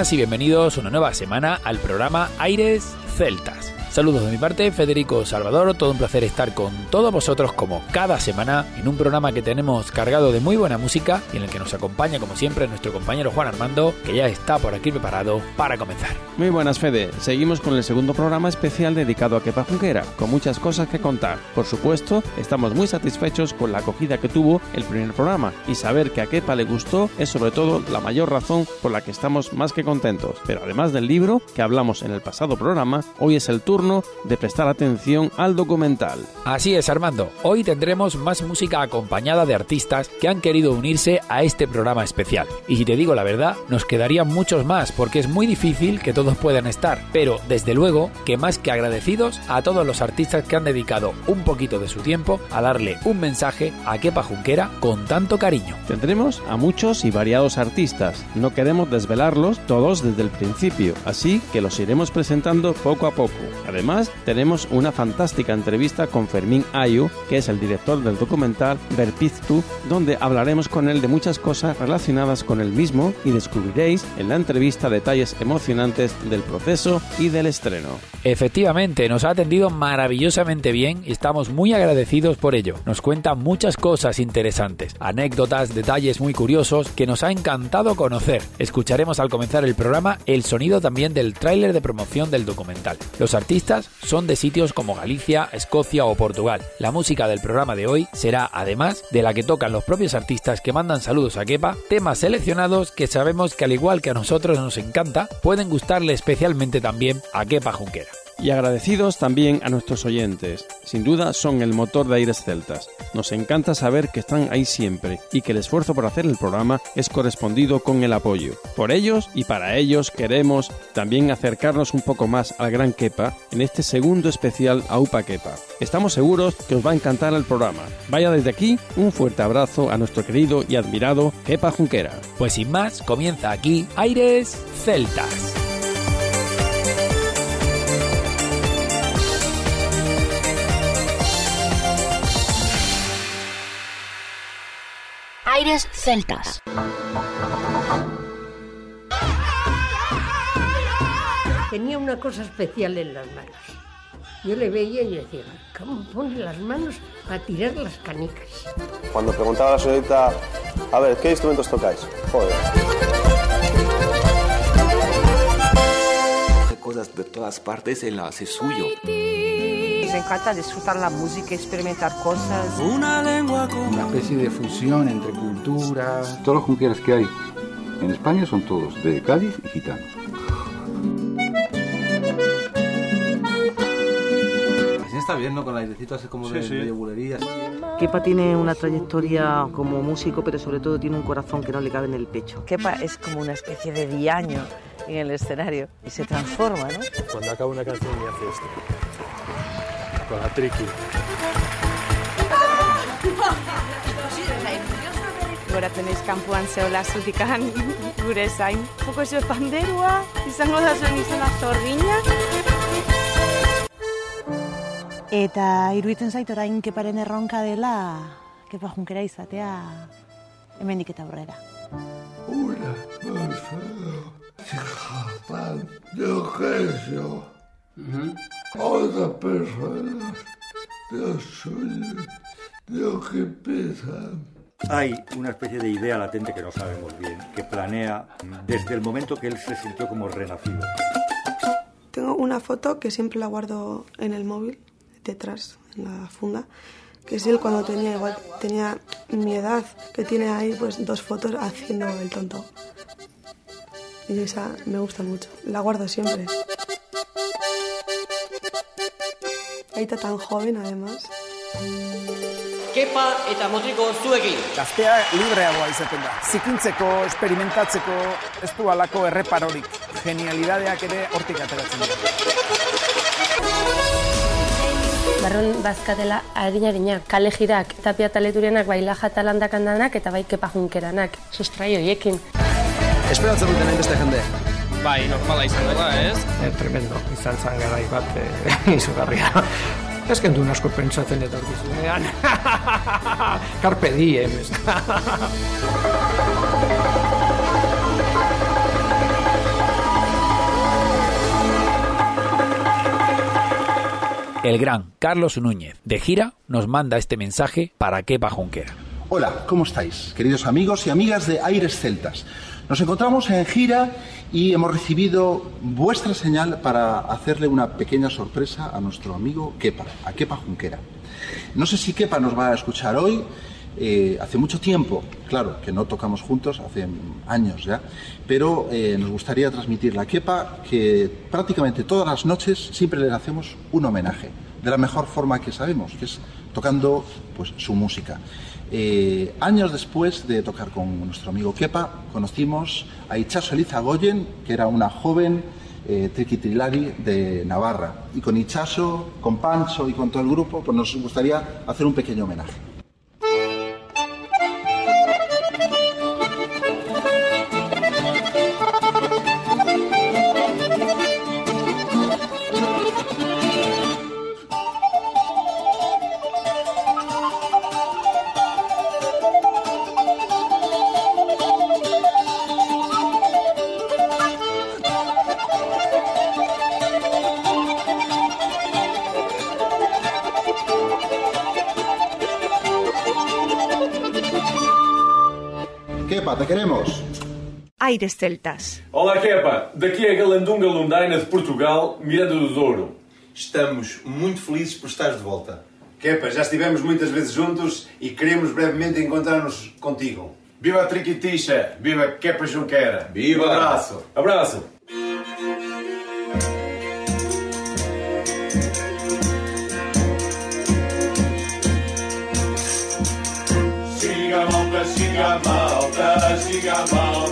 Y bienvenidos una nueva semana al programa Aires Celtas. Saludos de mi parte, Federico Salvador, todo un placer estar con todos vosotros como cada semana en un programa que tenemos cargado de muy buena música y en el que nos acompaña como siempre nuestro compañero Juan Armando, que ya está por aquí preparado para comenzar. Muy buenas Fede, seguimos con el segundo programa especial dedicado a Kepa Junquera, con muchas cosas que contar. Por supuesto, estamos muy satisfechos con la acogida que tuvo el primer programa y saber que a Kepa le gustó es sobre todo la mayor razón por la que estamos más que contentos. Pero además del libro que hablamos en el pasado programa, hoy es el turno de prestar atención al documental. Así es, Armando. Hoy tendremos más música acompañada de artistas que han querido unirse a este programa especial. Y si te digo la verdad, nos quedarían muchos más porque es muy difícil que todos puedan estar. Pero desde luego que más que agradecidos a todos los artistas que han dedicado un poquito de su tiempo a darle un mensaje a Kepa Junquera con tanto cariño. Tendremos a muchos y variados artistas. No queremos desvelarlos todos desde el principio, así que los iremos presentando poco a poco. Además, tenemos una fantástica entrevista con Fermín Ayu, que es el director del documental Verpiztu, donde hablaremos con él de muchas cosas relacionadas con el mismo y descubriréis en la entrevista detalles emocionantes del proceso y del estreno. Efectivamente, nos ha atendido maravillosamente bien y estamos muy agradecidos por ello. Nos cuenta muchas cosas interesantes, anécdotas, detalles muy curiosos que nos ha encantado conocer. Escucharemos al comenzar el programa el sonido también del tráiler de promoción del documental. Los artistas son de sitios como Galicia, Escocia o Portugal. La música del programa de hoy será, además de la que tocan los propios artistas que mandan saludos a Kepa, temas seleccionados que sabemos que al igual que a nosotros nos encanta, pueden gustarle especialmente también a Kepa Junquera y agradecidos también a nuestros oyentes. Sin duda son el motor de Aires Celtas. Nos encanta saber que están ahí siempre y que el esfuerzo por hacer el programa es correspondido con el apoyo. Por ellos y para ellos queremos también acercarnos un poco más al Gran Kepa en este segundo especial AUPA Kepa. Estamos seguros que os va a encantar el programa. Vaya desde aquí un fuerte abrazo a nuestro querido y admirado Kepa Junquera. Pues sin más, comienza aquí Aires Celtas. Aires Celtas. Tenía una cosa especial en las manos. Yo le veía y decía, ¿cómo pone las manos a tirar las canicas? Cuando preguntaba a la señorita, a ver, ¿qué instrumentos tocáis? Joder. cosas de todas partes y lo hace suyo. Me encanta disfrutar la música, experimentar cosas. Una lengua Una especie de fusión entre culturas. Todos los junqueras que hay en España son todos de Cádiz y gitanos. Así está bien, ¿no? Con airecito así como de, sí, sí. de bulerías. Kepa tiene una trayectoria como músico, pero sobre todo tiene un corazón que no le cabe en el pecho. Kepa es como una especie de diaño en el escenario y se transforma, ¿no? Cuando acaba una canción y hace esto. Con la triqui. Gora tenéis kanpoan zeola zutikan gure zain. Joko zio panderua, izango da zuen izena zorgina. Eta iruditzen zait orain keparen erronka dela, kepa junkera izatea hemendik eta aurrera. Una persona Japón, yo Dios suyo, Dios que piensan. Hay una especie de idea latente que no sabemos bien, que planea desde el momento que él se sintió como renacido. Tengo una foto que siempre la guardo en el móvil, detrás, en la funda, que es él cuando tenía igual, tenía mi edad, que tiene ahí pues dos fotos haciendo el tonto. Y esa me gusta mucho, la guardo siempre. Aita tan joven, además. Kepa eta motiko zuekin. Gaztea libreagoa izaten da. Zikintzeko, esperimentatzeko, ez du alako erreparorik. Genialidadeak ere hortik ateratzen dira. Barron bazkatela harina kale jirak, tapia taleturenak, bai laja talandakandanak eta bai kepa junkeranak. Sustrai hoiekin. Esperatzen duten hainbeste jende. Bai, normala izan dela, ez? E, tremendo, izan zan garai bat e, izugarria. Ez kendu asko pentsatzen etorkizunean. Carpe diem, ez. El gran Carlos Núñez, de gira, nos manda este mensaje para Kepa Junquera. Hola, ¿cómo estáis? Queridos amigos y amigas de Aires Celtas. Nos encontramos en gira y hemos recibido vuestra señal para hacerle una pequeña sorpresa a nuestro amigo Kepa, a Kepa Junquera. No sé si Kepa nos va a escuchar hoy. Eh, hace mucho tiempo, claro, que no tocamos juntos, hace años ya, pero eh, nos gustaría transmitirle a Kepa que prácticamente todas las noches siempre le hacemos un homenaje, de la mejor forma que sabemos, que es tocando pues, su música. Eh, años después de tocar con nuestro amigo Kepa, conocimos a Ichaso Eliza Goyen, que era una joven eh, triquitrilari de Navarra. Y con Ichaso, con Pancho y con todo el grupo, pues nos gustaría hacer un pequeño homenaje. Kepa, te queremos. Aires Celtas. Olá, Kepa. Daqui é Galandunga Lundaina de Portugal, Miranda do Douro. Estamos muito felizes por estares de volta. Kepa, já estivemos muitas vezes juntos e queremos brevemente encontrar-nos contigo. Viva a Triquitixa! Viva Kepa Junquera! Viva! Um abraço! Abraço! she got bones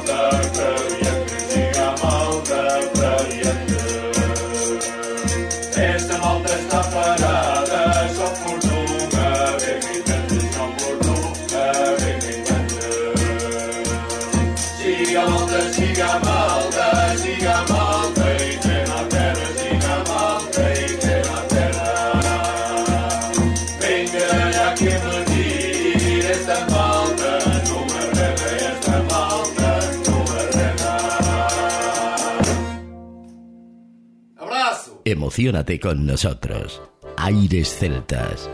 ¡Abrazo! Emocionate con nosotros. Aires Celtas.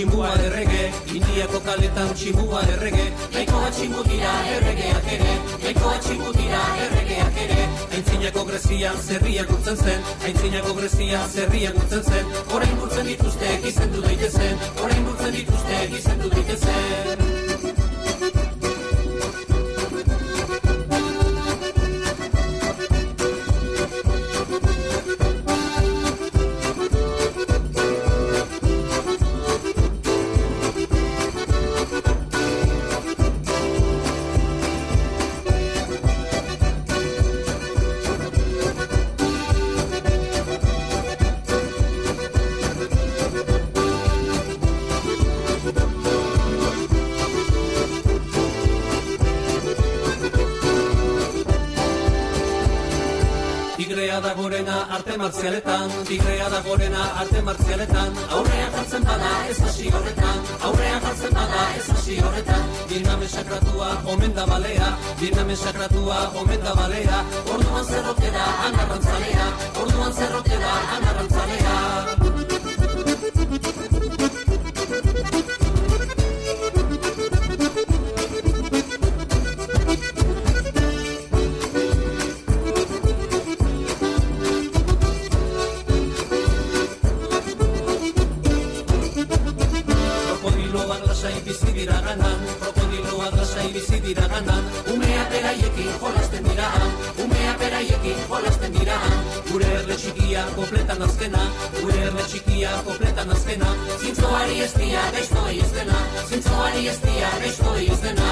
Tximua errege Indiako kaletan tximua errege Nahikoa tximu dira erregeak ere Nahikoa tximu dira erregeak ere. Aintzinako Grezian zerriak urtzen zen Aintzinako Grezian zerriak urtzen zen Orain burtzen dituzte gizendu daitezen Orain burtzen dituzte gizendu daitezen arte martzialetan Tigrea da gorena arte martzialetan Aurrea jartzen bada ez hasi horretan Aurrea jartzen bada ez hasi horretan. Diname sakratua omen da balea Diname sakratua omen da balea. Orduan zerrote da anarrantzalea Orduan zerrote da anarrantzalea lasai bizi dira ganan Krokodiloak lasai bizi dira ganan Umea beraiekin jolasten dira Umea beraiekin jolasten dira Gure erle txikia kompletan azkena Gure erle txikia kompletan azkena Zintzoari ez dia gaiztoi ez dena Zintzoari ez dia gaiztoi ez dena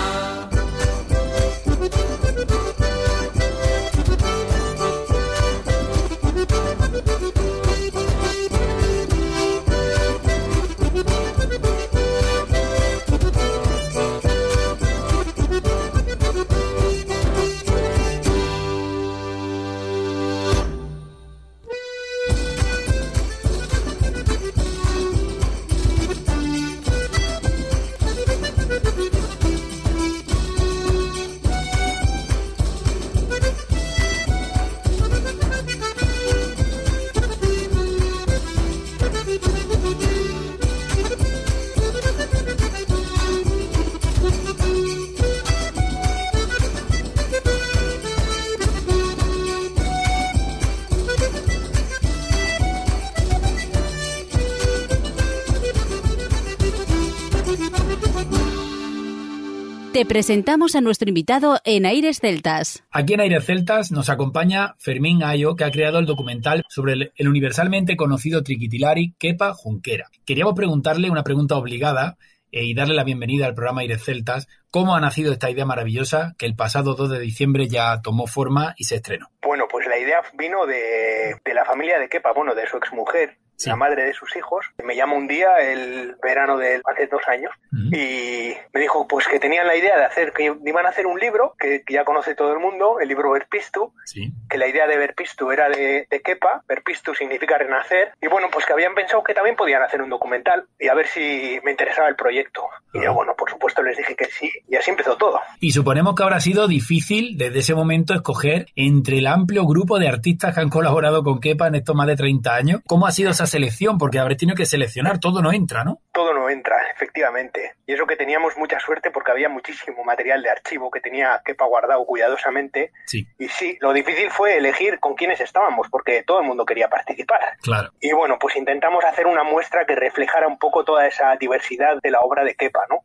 Te presentamos a nuestro invitado en Aires Celtas. Aquí en Aires Celtas nos acompaña Fermín Ayo, que ha creado el documental sobre el, el universalmente conocido triquitilari Kepa Junquera. Queríamos preguntarle una pregunta obligada eh, y darle la bienvenida al programa Aires Celtas. ¿Cómo ha nacido esta idea maravillosa que el pasado 2 de diciembre ya tomó forma y se estrenó? Bueno, pues la idea vino de, de la familia de Kepa, bueno, de su exmujer, Sí. la madre de sus hijos. Me llama un día, el verano de hace dos años, y me dijo pues que tenían la idea de hacer, que iban a hacer un libro que, que ya conoce todo el mundo, el libro Verpistu, Sí. que la idea de Verpistu era de, de Kepa, Verpistu significa renacer, y bueno, pues que habían pensado que también podían hacer un documental y a ver si me interesaba el proyecto. Y yo, bueno, por supuesto les dije que sí, y así empezó todo. Y suponemos que habrá sido difícil desde ese momento escoger entre el amplio grupo de artistas que han colaborado con Kepa en estos más de 30 años. ¿Cómo ha sido esa selección? Porque habréis tenido que seleccionar, todo no entra, ¿no? Todo no entra, efectivamente. Y eso que teníamos mucha suerte porque había muchísimo material de archivo que tenía Kepa guardado cuidadosamente. Sí. Y sí, lo difícil fue elegir con quiénes estábamos porque todo el mundo quería participar. Claro. Y bueno, pues intentamos hacer una muestra que reflejara un poco toda esa diversidad de la obra de Kepa, ¿no?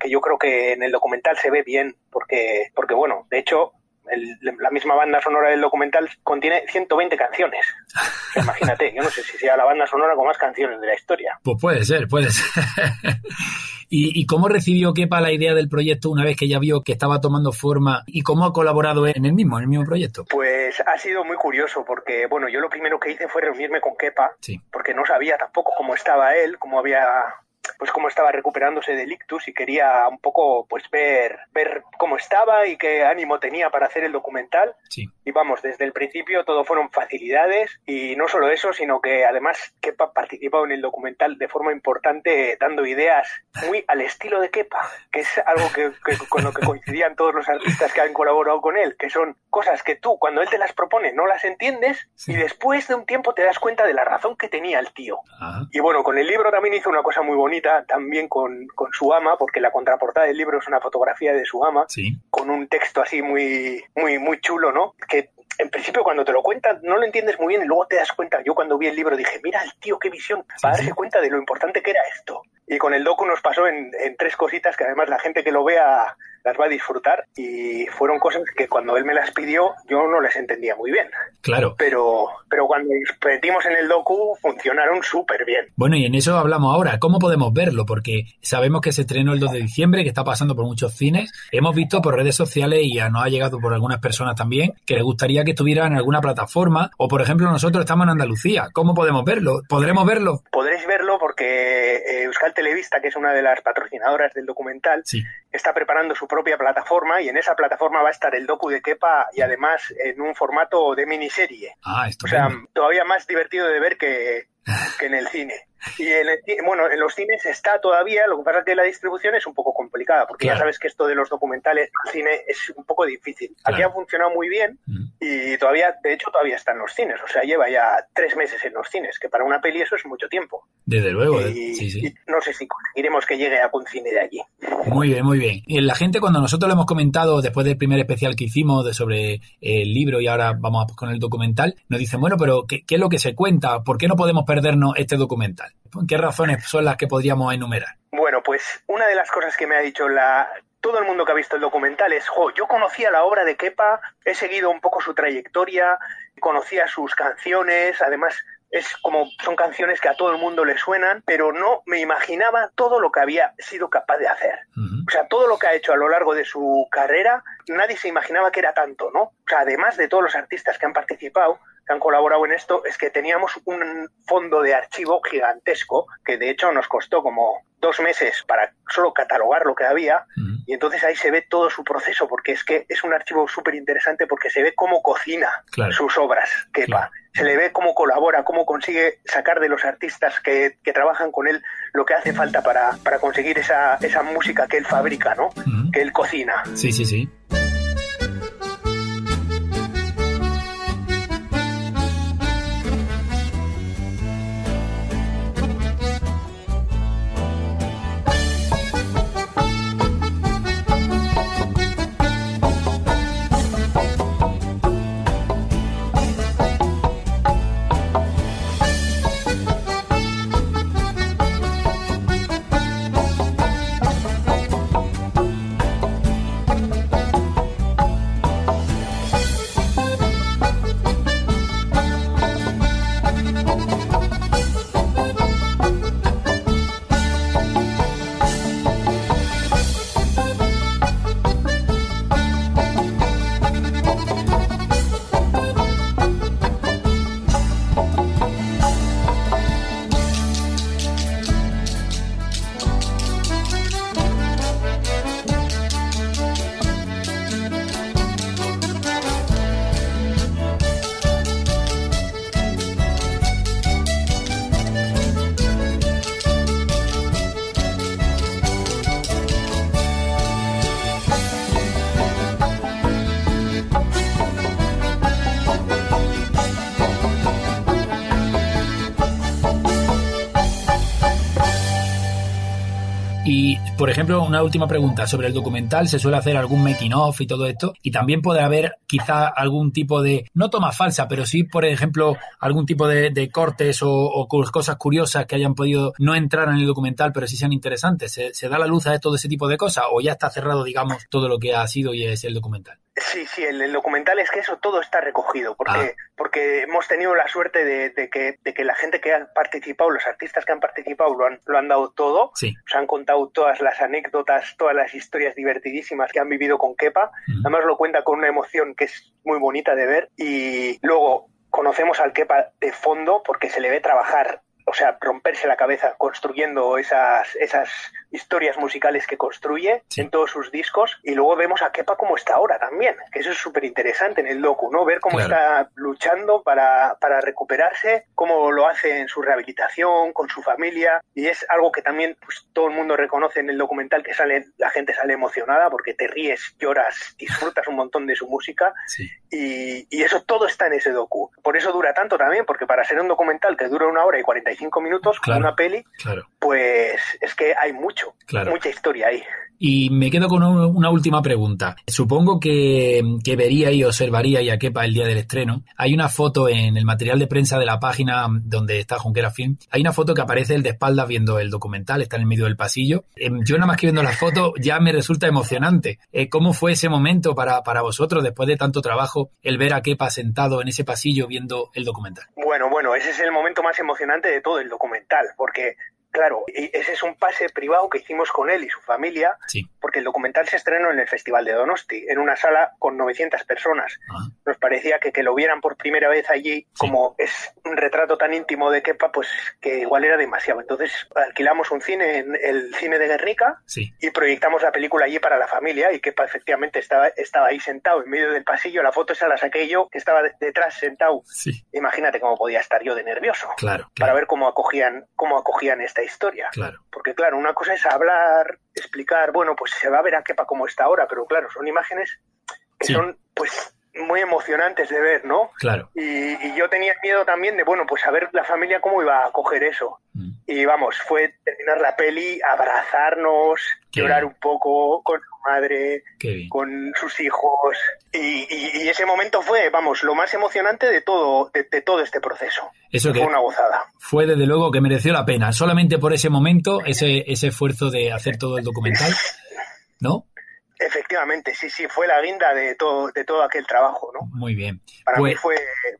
Que yo creo que en el documental se ve bien porque, porque bueno, de hecho, el- la misma banda sonora del documental contiene 120 canciones. O sea, imagínate, yo no sé si sea la banda sonora con más canciones de la historia. Pues puede ser, puede ser. ¿Y, y cómo recibió Kepa la idea del proyecto una vez que ya vio que estaba tomando forma y cómo ha colaborado en el mismo, en el mismo proyecto? Pues ha sido muy curioso porque, bueno, yo lo primero que hice fue reunirme con Kepa, Sí. porque no sabía tampoco cómo estaba él, cómo había pues cómo estaba recuperándose del ictus y quería un poco pues ver ver cómo estaba y qué ánimo tenía para hacer el documental. Sí. y vamos desde el principio todo fueron facilidades y no solo eso sino que además Kepa participado en el documental de forma importante dando ideas muy al estilo de Kepa que es algo que, que- con lo que coincidían todos los artistas que han colaborado con él que son cosas que tú cuando él te las propone no las entiendes y después de un tiempo te das cuenta de la razón que tenía el tío. Y bueno, con el libro también hizo una cosa muy bonita, también con, con su ama, porque la contraportada del libro es una fotografía de su ama, Sí. con un texto así muy, muy, muy chulo, ¿no? Que en principio cuando te lo cuentan no lo entiendes muy bien y luego te das cuenta. Yo cuando vi el libro dije, mira el tío, qué visión, para darse cuenta de lo importante que era esto. Y con el docu nos pasó en, en tres cositas que además la gente que lo vea las va a disfrutar y fueron cosas que cuando él me las pidió yo no les entendía muy bien. Claro. Pero, pero cuando metimos en el docu funcionaron súper bien. Bueno, y en eso hablamos ahora. ¿Cómo podemos verlo? Porque sabemos que se estrenó el 2 de diciembre, que está pasando por muchos cines. Hemos visto por redes sociales y ya nos ha llegado por algunas personas también que les gustaría que estuviera en alguna plataforma. O, por ejemplo, nosotros estamos en Andalucía. ¿Cómo podemos verlo? ¿Podremos verlo? Podréis verlo porque eh, Euskal Televista, que es una de las patrocinadoras del documental, está preparando su propia plataforma y en esa plataforma va a estar el docu de Kepa y además en un formato de miniserie. Ah, O estupendo. sea, todavía más divertido de ver que, que en el cine. Y en el bueno, en los cines está todavía, lo que pasa es que la distribución es un poco complicada, porque Claro. ya sabes que esto de los documentales en cine es un poco difícil. Aquí ha funcionado muy bien y todavía, de hecho, todavía está en los cines. O sea, lleva ya tres meses en los cines, que para una peli eso es mucho tiempo. Desde luego, de- Y, sí, sí. y no sé si conseguiremos que llegue a algún cine de allí. Muy bien, muy bien. Y la gente, cuando nosotros lo hemos comentado después del primer especial que hicimos de sobre el libro y ahora vamos a- con el documental, nos dicen, bueno, pero ¿qué, qué es lo que se cuenta? ¿Por qué no podemos perdernos este documental? ¿Qué razones son las que podríamos enumerar? Bueno, pues una de las cosas que me ha dicho la todo el mundo que ha visto el documental es, jo, yo conocía la obra de Kepa, he seguido un poco su trayectoria, conocía sus canciones, además es como son canciones que a todo el mundo le suenan, pero no me imaginaba todo lo que había sido capaz de hacer. O sea, todo lo que ha hecho a lo largo de su carrera, nadie se imaginaba que era tanto, ¿no? O sea, además de todos los artistas que han participado, que han colaborado en esto, es que teníamos un fondo de archivo gigantesco, que de hecho nos costó como dos meses para solo catalogar lo que había, y entonces ahí se ve todo su proceso, porque es que es un archivo súper interesante porque se ve cómo cocina Claro. sus obras, Kepa. Se le ve cómo colabora, cómo consigue sacar de los artistas que, que trabajan con él lo que hace falta para, para conseguir esa, esa música que él fabrica, ¿no? Que él cocina. Sí, sí, sí. Una última pregunta sobre el documental. ¿Se suele hacer algún making of y todo esto? Y también puede haber quizá algún tipo de, no toma falsa, pero sí, por ejemplo, algún tipo de, cortes o, cosas curiosas que hayan podido no entrar en el documental, pero sí sean interesantes. ¿Se, se da la luz a todo ese tipo de cosas? ¿O ya está cerrado, digamos, todo lo que ha sido y es el documental? Sí, sí, el, el documental es que eso todo está recogido, porque, porque hemos tenido la suerte de, de que, de que la gente que ha participado, los artistas que han participado, lo han, lo han dado todo. Sí. Os han contado todas las anécdotas, todas las historias divertidísimas que han vivido con Kepa. Además lo cuenta con una emoción que es muy bonita de ver. Y luego conocemos al Kepa de fondo porque se le ve trabajar, o sea, romperse la cabeza construyendo esas, esas historias musicales que construye en todos sus discos. Y luego vemos a Kepa como está ahora también, que eso es súper interesante en el docu, ¿no? Ver cómo Claro. está luchando para, para recuperarse, cómo lo hace en su rehabilitación, con su familia. Y es algo que también pues, todo el mundo reconoce en el documental, que sale, la gente sale emocionada porque te ríes, lloras, disfrutas un montón de su música. Y, y eso todo está en ese docu. Por eso dura tanto también, porque para ser un documental que dura una hora y 45 minutos, Claro. una peli, Claro. pues es que hay mucho, Claro. mucha historia ahí. Y me quedo con un- una última pregunta. Supongo que, que vería y observaría y a Kepa el día del estreno. Hay una foto en el material de prensa de la página donde está Junquera Film. Hay una foto que aparece el de espaldas viendo el documental, está en el medio del pasillo. Em, Yo nada más que viendo la foto ya me resulta emocionante. Eh, ¿Cómo fue ese momento para, para vosotros después de tanto trabajo el ver a Kepa sentado en ese pasillo viendo el documental? Bueno, bueno, ese es el momento más emocionante de todo el documental, porque Claro, y ese es un pase privado que hicimos con él y su familia, Sí. porque el documental se estrenó en el Festival de Donosti, en una sala con 900 personas. Nos parecía que que lo vieran por primera vez allí, como es un retrato tan íntimo de Kepa, pues que igual era demasiado. Entonces alquilamos un cine en el cine de Guernica Sí. y proyectamos la película allí para la familia y Kepa efectivamente estaba, estaba ahí sentado en medio del pasillo. La foto esa la saqué yo, que estaba de- detrás sentado. Sí. Imagínate cómo podía estar yo de nervioso Claro, para ver cómo acogían, cómo acogían esta historia. Claro. Porque claro, una cosa es hablar, explicar, bueno, pues se va a ver a Kepa como está ahora, pero claro, son imágenes que Sí. son pues muy emocionantes de ver, ¿no? Claro. Y, y yo tenía miedo también de, bueno, pues a ver la familia cómo iba a coger eso. Mm. Y vamos, fue terminar la peli, abrazarnos, Qué llorar bien. un poco con su madre, con sus hijos. Y, y- y ese momento fue, vamos, lo más emocionante de todo, de, de todo este proceso. Eso que Fue una gozada. fue desde luego que mereció la pena. Solamente por ese momento, ese, ese esfuerzo de hacer todo el documental, ¿no? Efectivamente, sí, sí, fue la guinda de todo, de todo aquel trabajo, ¿no? Muy bien. Para Pues- mí fue,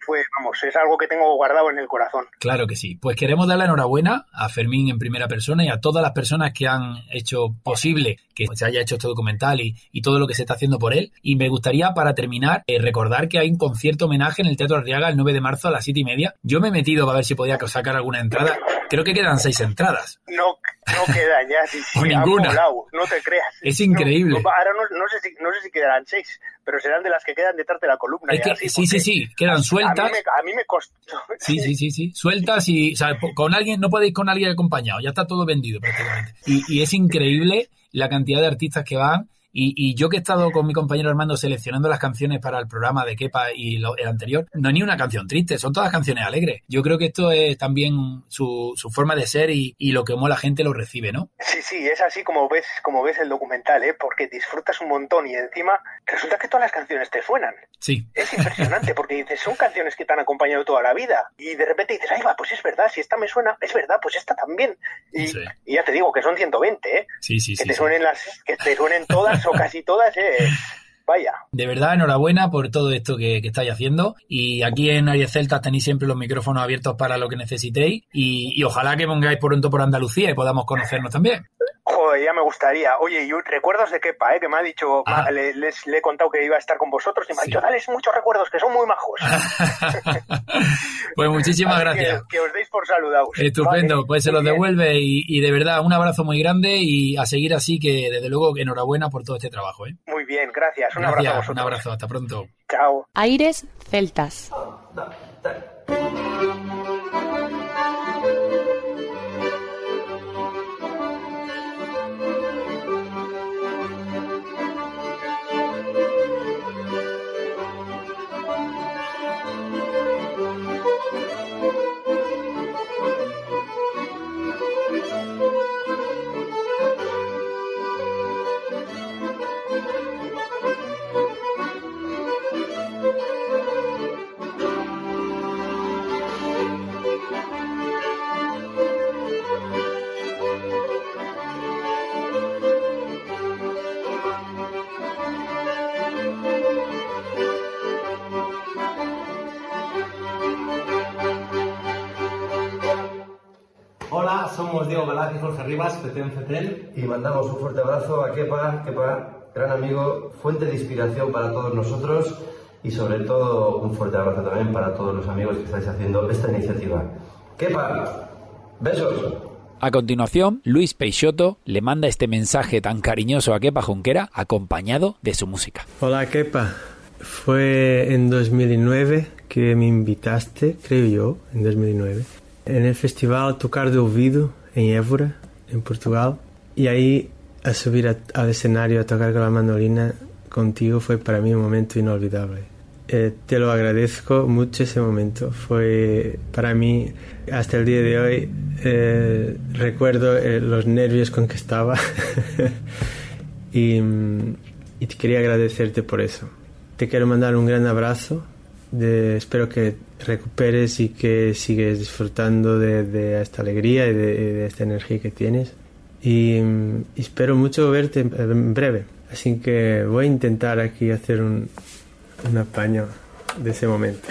fue, vamos, es algo que tengo guardado en el corazón. Claro que sí. Pues queremos dar la enhorabuena a Fermín en primera persona y a todas las personas que han hecho posible que se haya hecho este documental y, y todo lo que se está haciendo por él. Y me gustaría, para terminar, eh, recordar que hay un concierto homenaje en el Teatro Arriaga el 9 de marzo a las 7 y media. Yo me he metido para ver si podía sacar alguna entrada. Creo que quedan seis entradas. No, no quedan ya, han ninguna. volado, no te creas. Es increíble. No, no, ahora no, no sé si, no sé si quedarán seis, pero serán de las que quedan detrás de la columna. Es y que así, sí, sí, sí, quedan A sueltas. mí, me, a mí me costó. Sí, sí, sí, sí. Sueltas y, o sea, con alguien, no podéis con alguien acompañado, ya está todo vendido prácticamente. Y, y es increíble la cantidad de artistas que van. Y, y yo que he estado con mi compañero Armando seleccionando las canciones para el programa de Kepa y lo- el anterior, no hay ni una canción triste, son todas canciones alegres. Yo creo que esto es también su, su forma de ser y, y lo que la gente lo recibe, ¿no? Sí, sí, es así como ves, como ves el documental, ¿eh? porque disfrutas un montón y encima resulta que todas las canciones te suenan. Sí. Es impresionante porque dices, son canciones que te han acompañado toda la vida. Y de repente dices, ay, va, pues es verdad, si esta me suena, es verdad, pues esta también. Y, y ya te digo que son 120, ¿eh? Sí, sí, que sí. te sí. suenen las, que te suenen todas casi todas, ¿eh? Vaya. De verdad, enhorabuena por todo esto que, que estáis haciendo. Y aquí en Aries Celtas tenéis siempre los micrófonos abiertos para lo que necesitéis. Y, y ojalá que vengáis pronto por Andalucía y podamos conocernos también. Joder, ya me gustaría. Oye, y recuerdos de Kepa, ¿eh? que me ha dicho, Ah. ma- le, les- le he contado que iba a estar con vosotros y me ha dicho, dale muchos recuerdos, que son muy majos. Pues muchísimas Así gracias. Que, que os deis por saludados. Estupendo, Vale, pues se los bien. devuelve y, y de verdad un abrazo muy grande y a seguir así que desde luego enhorabuena por todo este trabajo. ¿eh? Muy bien, gracias. Un abrazo a vosotros. un abrazo, hasta pronto. Chao. Aires celtas. Somos Diego Velázquez y Jorge Rivas, Petén Fetén. Y mandamos un fuerte abrazo a Kepa, Kepa, gran amigo, fuente de inspiración para todos nosotros y sobre todo un fuerte abrazo también para todos los amigos que estáis haciendo esta iniciativa. Kepa, besos. A continuación, Luis Peixoto le manda este mensaje tan cariñoso a Kepa Junquera acompañado de su música. Hola Kepa, fue en 2009 que me invitaste, creo yo, en 2009, en el festival Tocar de Ouvido en Évora, en Portugal, y ahí a subir al escenario a tocar con la mandolina contigo fue para mí un momento inolvidable. Eh, te lo agradezco mucho ese momento. Fue para mí, hasta el día de hoy, eh, recuerdo eh, los nervios con que estaba y, te quería agradecerte por eso. Te quiero mandar un gran abrazo. Espero que recuperes y que sigues disfrutando de, esta alegría y de, esta energía que tienes. Y, mm, espero mucho verte en- en breve. Así que voy a intentar aquí hacer un, un apaño de ese momento.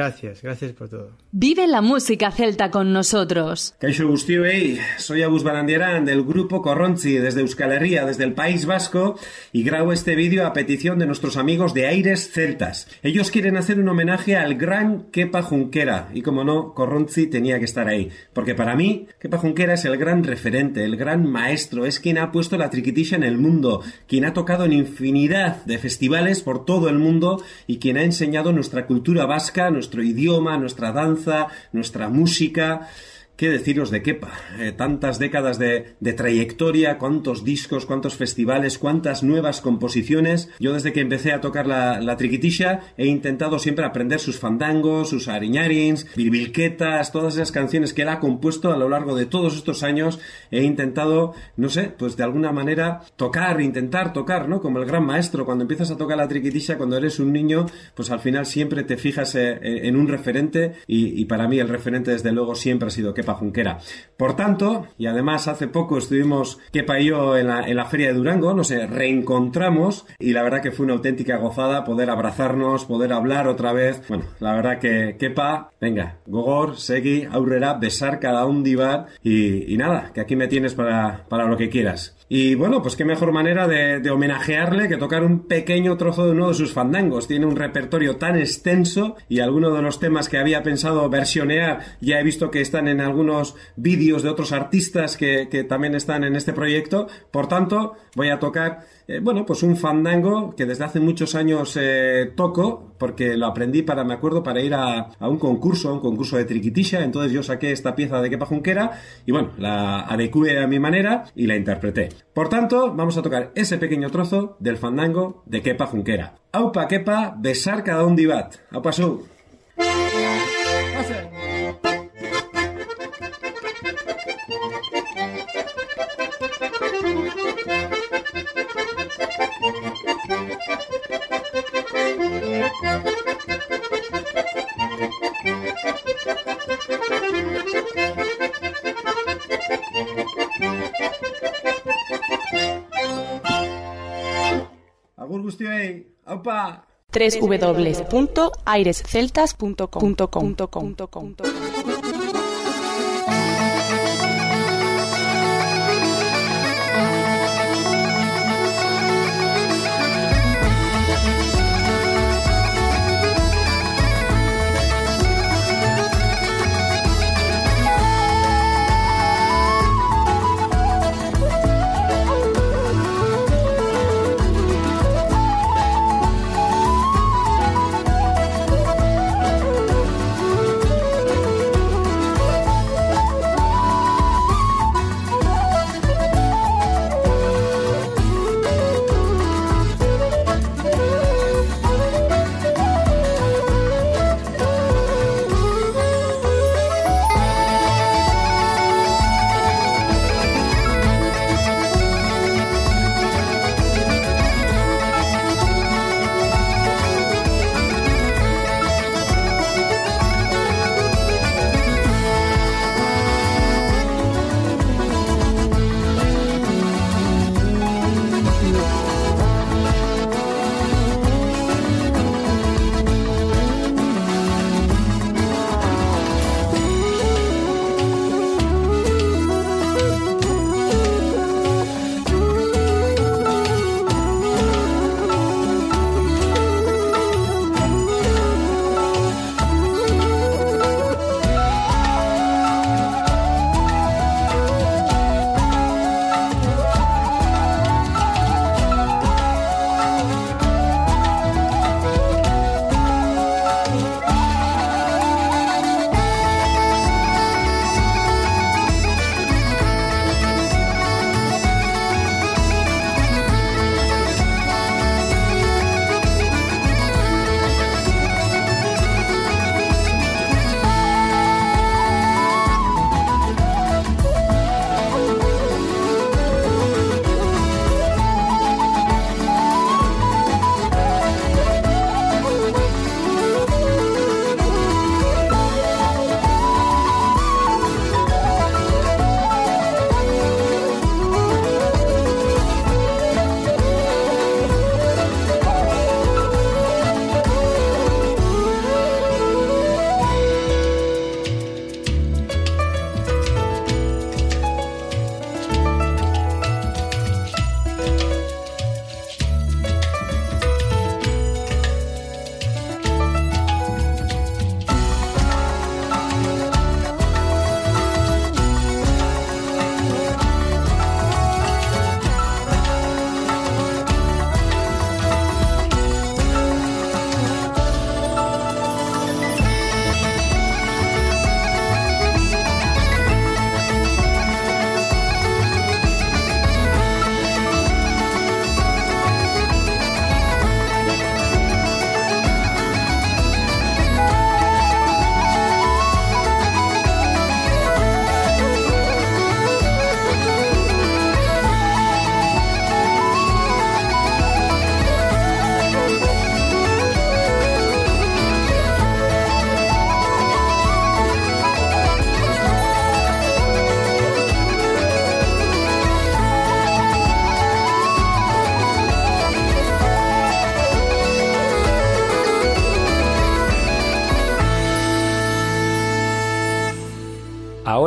Gracias, gracias por todo. Vive la música celta con nosotros. Kaixo Gustioei, soy Agus Barandierán del grupo Corronzi desde Euskal Herria, desde el País Vasco y grabo este vídeo a petición de nuestros amigos de Aires Celtas. Ellos quieren hacer un homenaje al gran Kepa Junquera y como no, Corronzi tenía que estar ahí, porque para mí Kepa Junquera es el gran referente, el gran maestro, es quien ha puesto la triquitisha en el mundo, quien ha tocado en infinidad de festivales por todo el mundo y quien ha enseñado nuestra cultura vasca, nuestro idioma, nuestra danza, nuestra música. ¿Qué deciros de Kepa? Eh, tantas décadas de, de, trayectoria, cuántos discos, cuántos festivales, cuántas nuevas composiciones. Yo desde que empecé a tocar la, la triquitisha he intentado siempre aprender sus fandangos, sus ariñarins, bilbilquetas, todas esas canciones que él ha compuesto a lo largo de todos estos años. He intentado, no sé, pues de alguna manera tocar, intentar tocar, ¿no? Como el gran maestro, cuando empiezas a tocar la triquitisha, cuando eres un niño, pues al final siempre te fijas eh, en un referente y, y para mí el referente desde luego siempre ha sido Kepa Junquera. Por tanto, y además hace poco estuvimos Kepa y yo en la, en la Feria de Durango, nos reencontramos y la verdad que fue una auténtica gozada poder abrazarnos, poder hablar otra vez. Bueno, la verdad que Kepa, venga, gogor, segui, aurrera, besar cada un divat y, y nada, que aquí me tienes para, para lo que quieras. Y bueno, pues qué mejor manera de, homenajearle que tocar un pequeño trozo de uno de sus fandangos. Tiene un repertorio tan extenso y algunos de los temas que había pensado versionear ya he visto que están en algunos vídeos de otros artistas que, también están en este proyecto. Por tanto, voy a tocar, eh, bueno, pues un fandango que desde hace muchos años eh, toco, porque lo aprendí para, me acuerdo, para ir a, un concurso, a un concurso de triquitisha. Entonces yo saqué esta pieza de Kepa Junquera y bueno, la adecué a mi manera y la interpreté. Por tanto, vamos a tocar ese pequeño trozo del fandango de Kepa Junquera. Aupa Kepa, besar cada un divat. Aupa su. Agur guztioi, aupa! www.airesceltas.com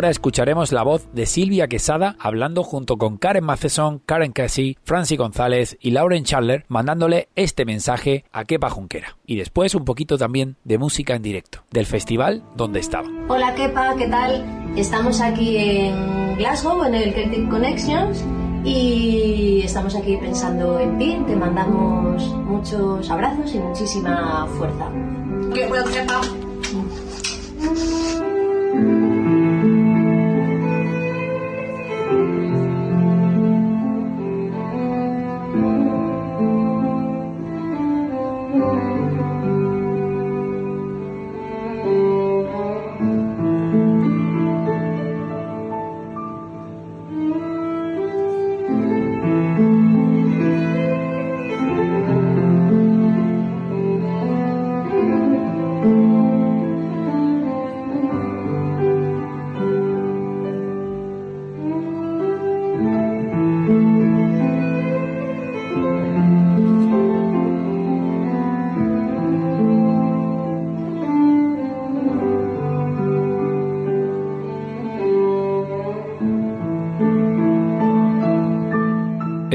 Ahora escucharemos la voz de Silvia Quesada hablando junto con Karen Maceson, Karen Casey, Francie González y Lauren Chandler mandándole este mensaje a Kepa Junquera. Y después un poquito también de música en directo, del festival donde estaba. Hola Kepa, ¿qué tal? Estamos aquí en Glasgow, en el Celtic Connections, y estamos aquí pensando en ti. Te mandamos muchos abrazos y muchísima fuerza. Get well, Kepa.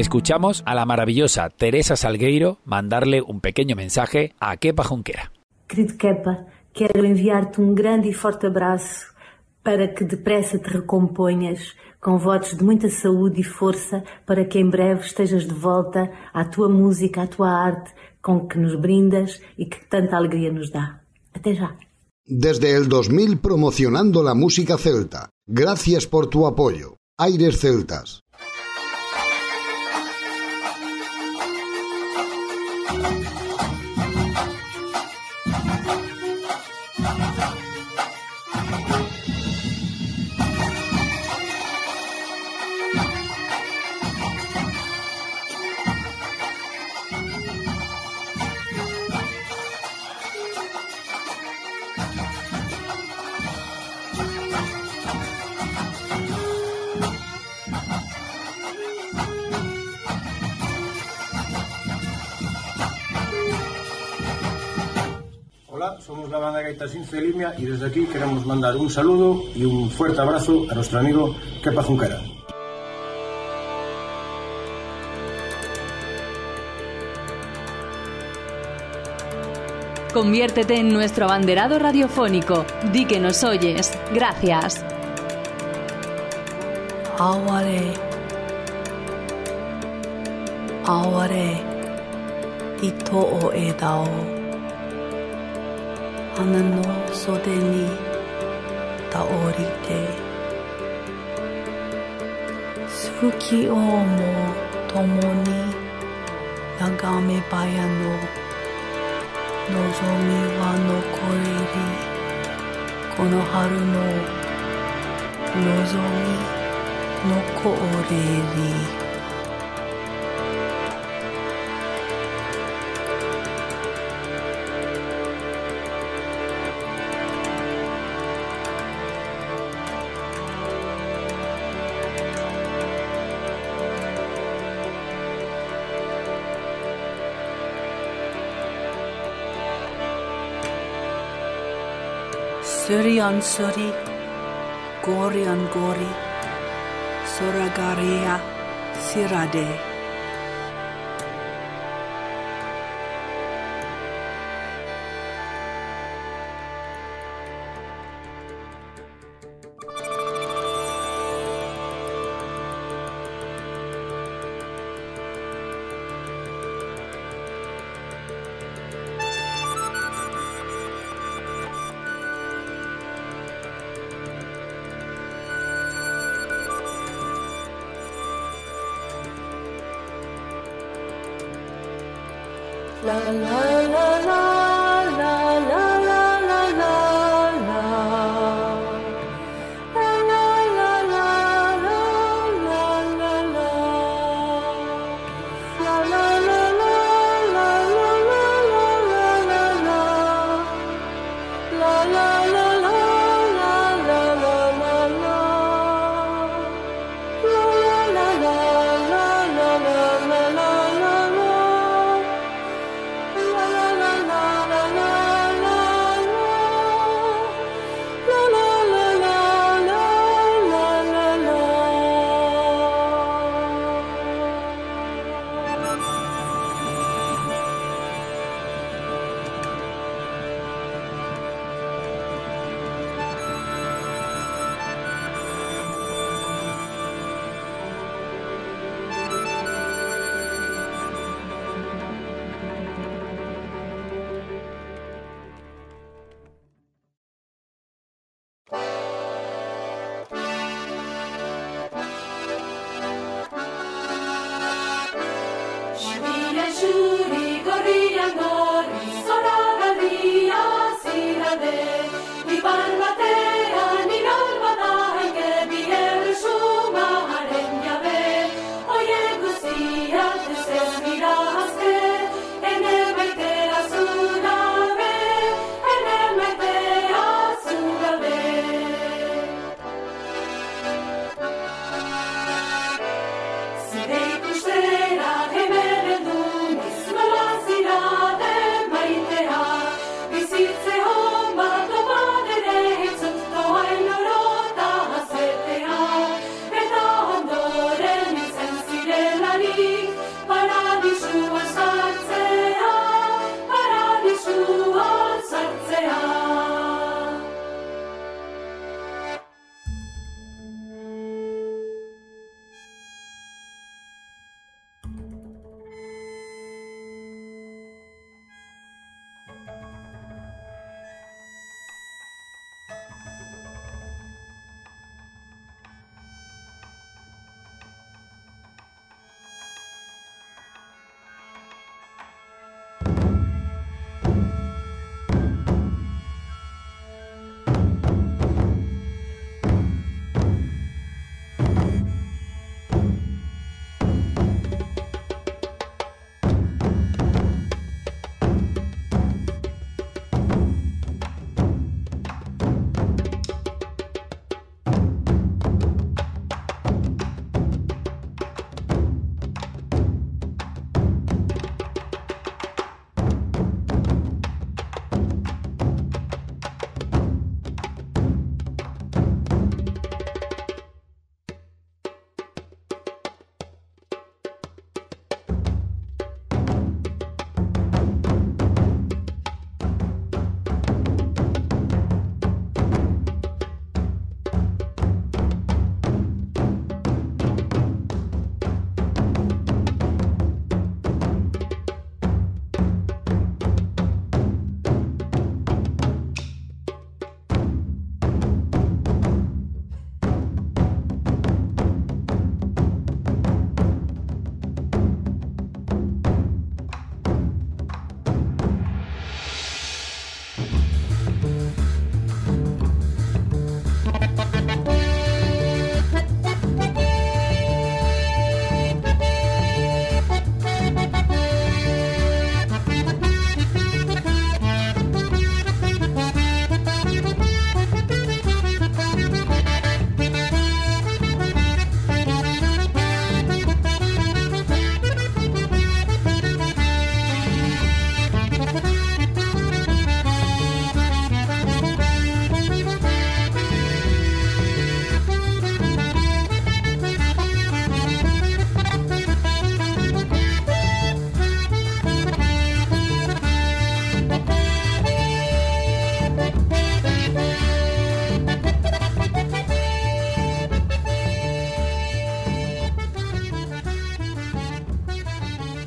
Escuchamos a la maravillosa Teresa Salgueiro mandarle un pequeño mensaje a Kepa Junquera. Querido Kepa, quero enviar-te um grande e forte abraço para que depressa te recomponhas, com votos de muita saúde e força, para que em breve estejas de volta à tua música, à tua arte, com que nos brindas e que tanta alegria nos dá. Até já. Desde el 2000 promocionando la música celta. Gracias por tu apoyo. Aires Celtas. Hola, somos la banda Gaita Sin Celimia y desde aquí queremos mandar un saludo y un fuerte abrazo a nuestro amigo Kepa Junquera. Conviértete en nuestro abanderado radiofónico. Di que nos oyes. Gracias. Aware. Aware. Ito o edao. 花の袖に倒れて好きをも共に眺めばやの望みは残れりこの春の望み残れり。Suri on Suri, Gori on Gori, Soragaria, Sirade.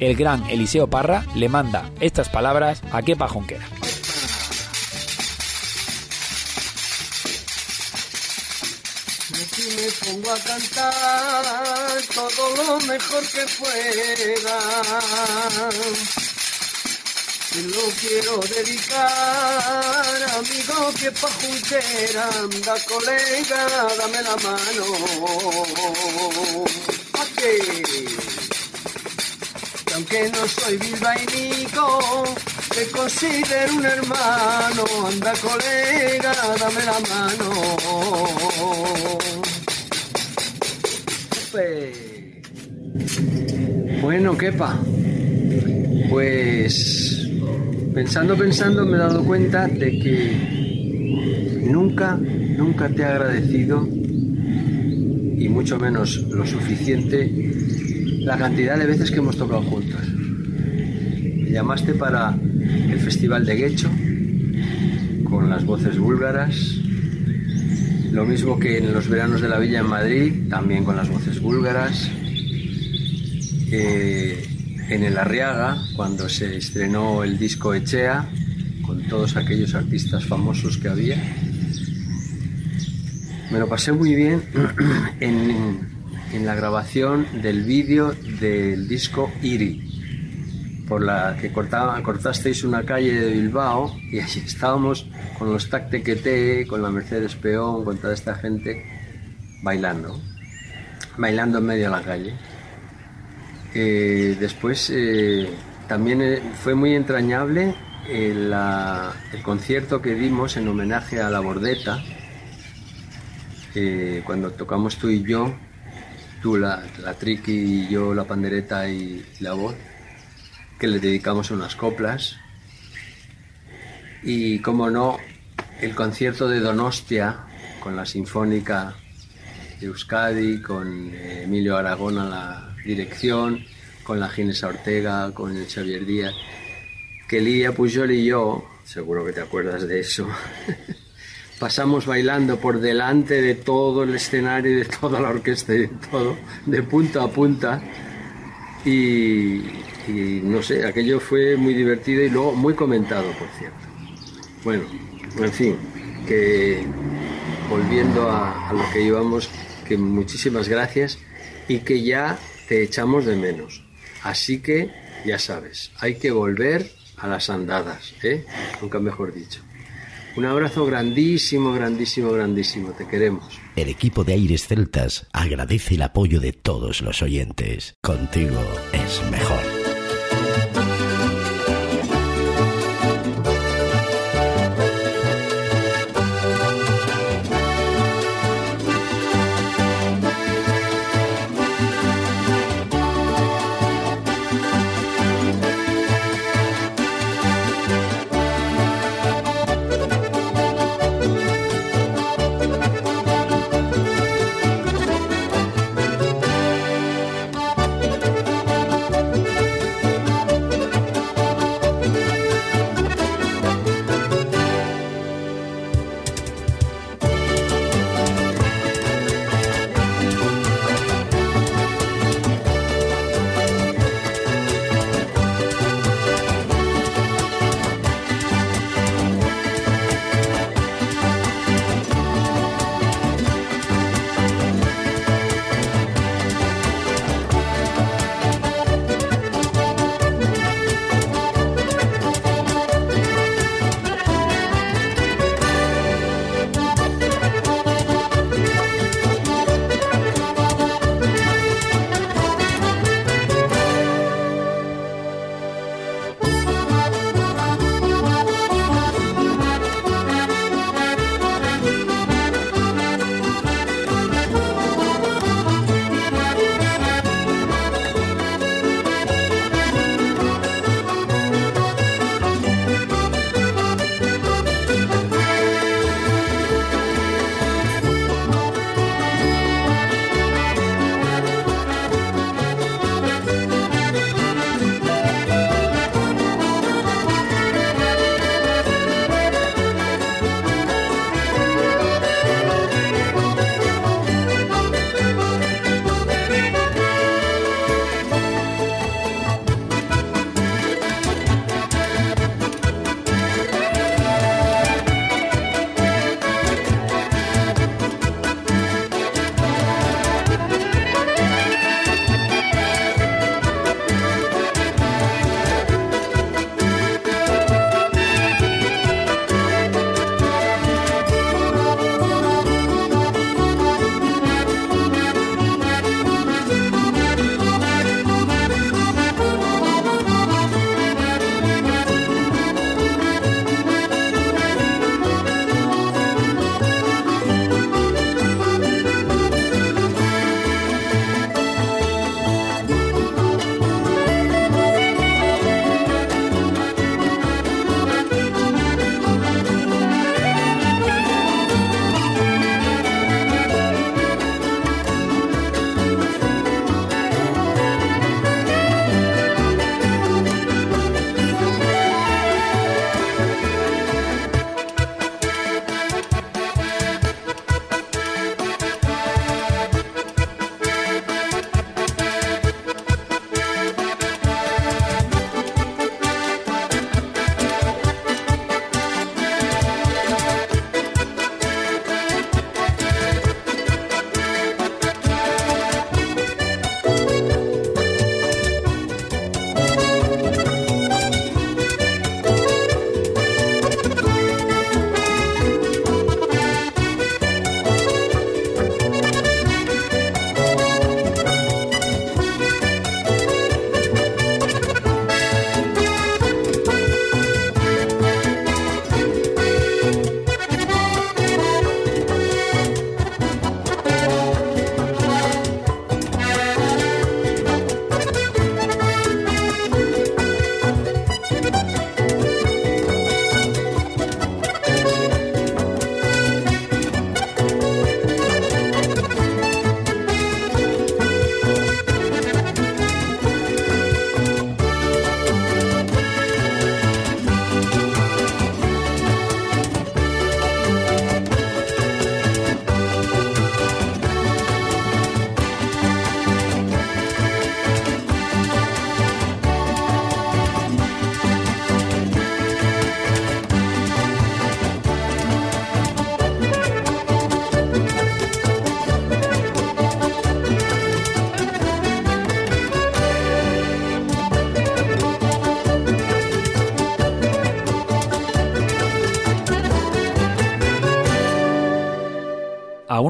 El gran Eliseo Parra le manda estas palabras a Kepa Jonquera. Me pongo a cantar todo lo mejor que pueda. Y lo quiero dedicar, amigo que pa' juntera, anda colega, dame la mano. ¿A qué? Que no soy bilbaínico, te considero un hermano, anda colega, dame la mano. Bueno, quepa. Pues pensando, pensando me he dado cuenta de que nunca, nunca te he agradecido y mucho menos lo suficiente la cantidad de veces que hemos tocado juntos. Llamaste para el Festival de Guecho con las voces búlgaras, lo mismo que en los veranos de la Villa en Madrid, también con las voces búlgaras. Eh, en el Arriaga, cuando se estrenó el disco Echea, con todos aquellos artistas famosos que había. Me lo pasé muy bien en, en la grabación del vídeo del disco Iri, por la que cortasteis una calle de Bilbao y allí estábamos con los Tactequete, con la Mercedes Peón, con toda esta gente bailando, bailando en medio de la calle. Eh, después eh, también eh, fue muy entrañable el, concierto que dimos en homenaje a la Bordeta, cuando tocamos tú y yo, tú la, la triqui y yo la pandereta y la voz, que le dedicamos unas coplas. Y como no, el concierto de Donostia con la Sinfónica de Euskadi, con eh, Emilio Aragón a la dirección, con la Ginesa Ortega, con el Xavier Díaz, que Lidia Pujol y yo, seguro que te acuerdas de eso, pasamos bailando por delante de todo el escenario, de toda la orquesta y de todo, de punta a punta. Y, y no sé, aquello fue muy divertido y luego muy comentado, por cierto. Bueno, en fin, que volviendo a, lo que íbamos, que muchísimas gracias y que ya te echamos de menos. Así que, ya sabes, hay que volver a las andadas, ¿eh? Nunca mejor dicho. Un abrazo grandísimo, grandísimo, grandísimo. Te queremos. El equipo de Aires Celtas agradece el apoyo de todos los oyentes. Contigo es mejor.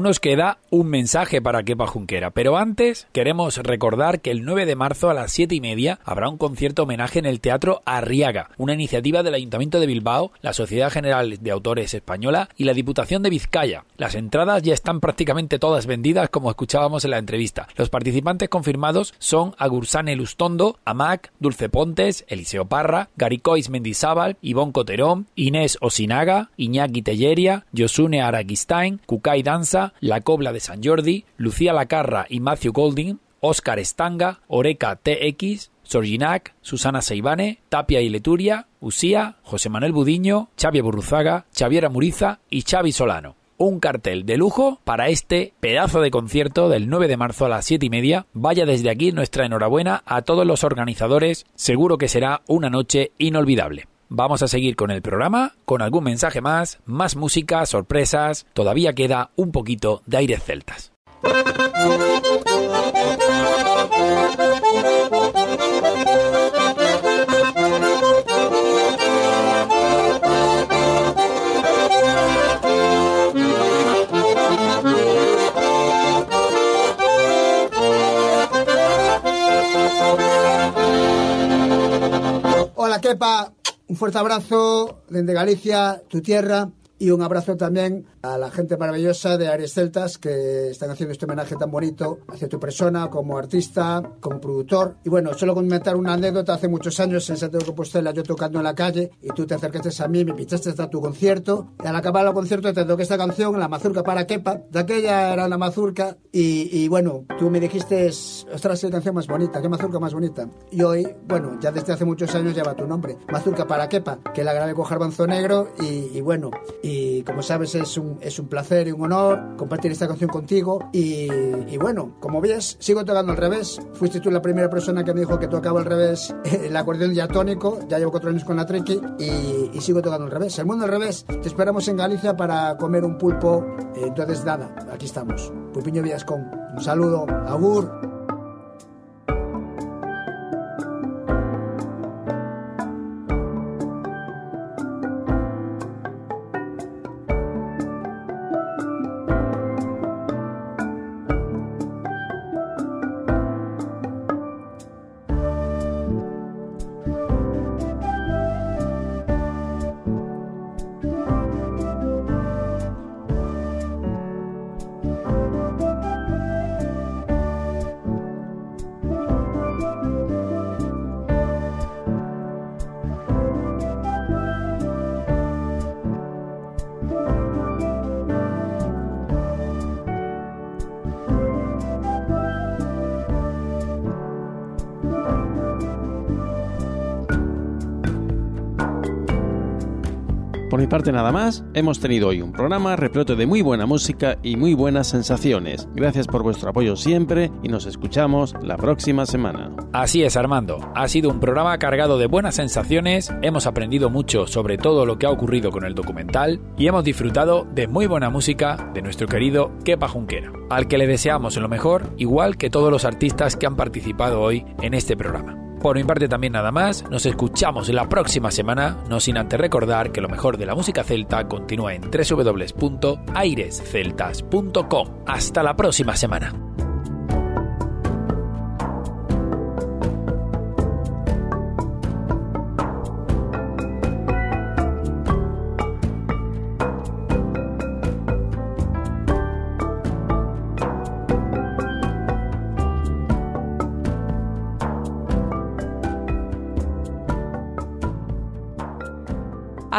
Aún nos queda un mensaje para Kepa Junquera, pero antes queremos recordar que el 9 de marzo a las 7 y media habrá un concierto homenaje en el Teatro Arriaga, una iniciativa del Ayuntamiento de Bilbao, la Sociedad General de Autores Española y la Diputación de Vizcaya. Las entradas ya están prácticamente todas vendidas, como escuchábamos en la entrevista. Los participantes confirmados son Agursane Lustondo, Amac, Dulce Pontes, Eliseo Parra, Garicois Mendizábal, Ivón Coterón, Inés Osinaga, Iñaki Telleria, Josune Araquistain, Kukai Danza, La Cobla de San Jordi, Lucía Lacarra y Matthew Golding, Óscar Estanga, Oreca TX, Sorginac, Susana Seibane, Tapia y Leturia, Usía, José Manuel Budiño, Xavi Burruzaga, Xaviera Muriza y Xavi Solano. Un cartel de lujo para este pedazo de concierto del 9 de marzo a las 7 y media. Vaya desde aquí nuestra enhorabuena a todos los organizadores. Seguro que será una noche inolvidable. Vamos a seguir con el programa, con algún mensaje más, más música, sorpresas. Todavía queda un poquito de aires celtas. Hola. Un fuerte abrazo desde Galicia, tu tierra, y un abrazo también a la gente maravillosa de Aries Celtas que están haciendo este homenaje tan bonito hacia tu persona como artista, como productor. Y bueno, solo comentar una anécdota. Hace muchos años en Santiago de Compostela yo tocando en la calle y tú te acercaste a mí, me pinchaste hasta tu concierto. Y al acabar el concierto te toqué esta canción, La Mazurca para Kepa. De aquella era la mazurca y, y bueno, tú me dijiste, ostras, qué canción más bonita, qué mazurca más bonita. Y hoy, bueno, ya desde hace muchos años lleva tu nombre, Mazurca para Kepa, que la grabé con Jarbanzo Negro y, y bueno, y como sabes es un, es un placer y un honor compartir esta canción contigo y, y, bueno, como ves, sigo tocando al revés. Fuiste tú la primera persona que me dijo que tocaba al revés el acordeón diatónico, ya llevo cuatro años con la triqui y, y, sigo tocando al revés. El mundo al revés, te esperamos en Galicia para comer un pulpo, entonces nada, aquí estamos. Pulpiño Villascón, un saludo, agur. Mi parte nada más, hemos tenido hoy un programa repleto de muy buena música y muy buenas sensaciones. Gracias por vuestro apoyo siempre y nos escuchamos la próxima semana. Así es, Armando. Ha sido un programa cargado de buenas sensaciones, hemos aprendido mucho sobre todo lo que ha ocurrido con el documental y hemos disfrutado de muy buena música de nuestro querido Kepa Junquera, al que le deseamos lo mejor, igual que todos los artistas que han participado hoy en este programa. Por mi parte también nada más, nos escuchamos la próxima semana, no sin antes recordar que lo mejor de la música celta continúa en www.airesceltas.com. Hasta la próxima semana.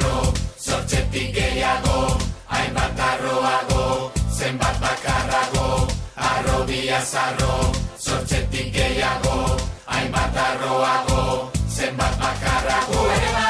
arro, sortxetik gehiago, hainbat arroago, zenbat bakarrago, arro diaz arro, sortxetik gehiago, hainbat arroago, zenbat bakarrago, ere.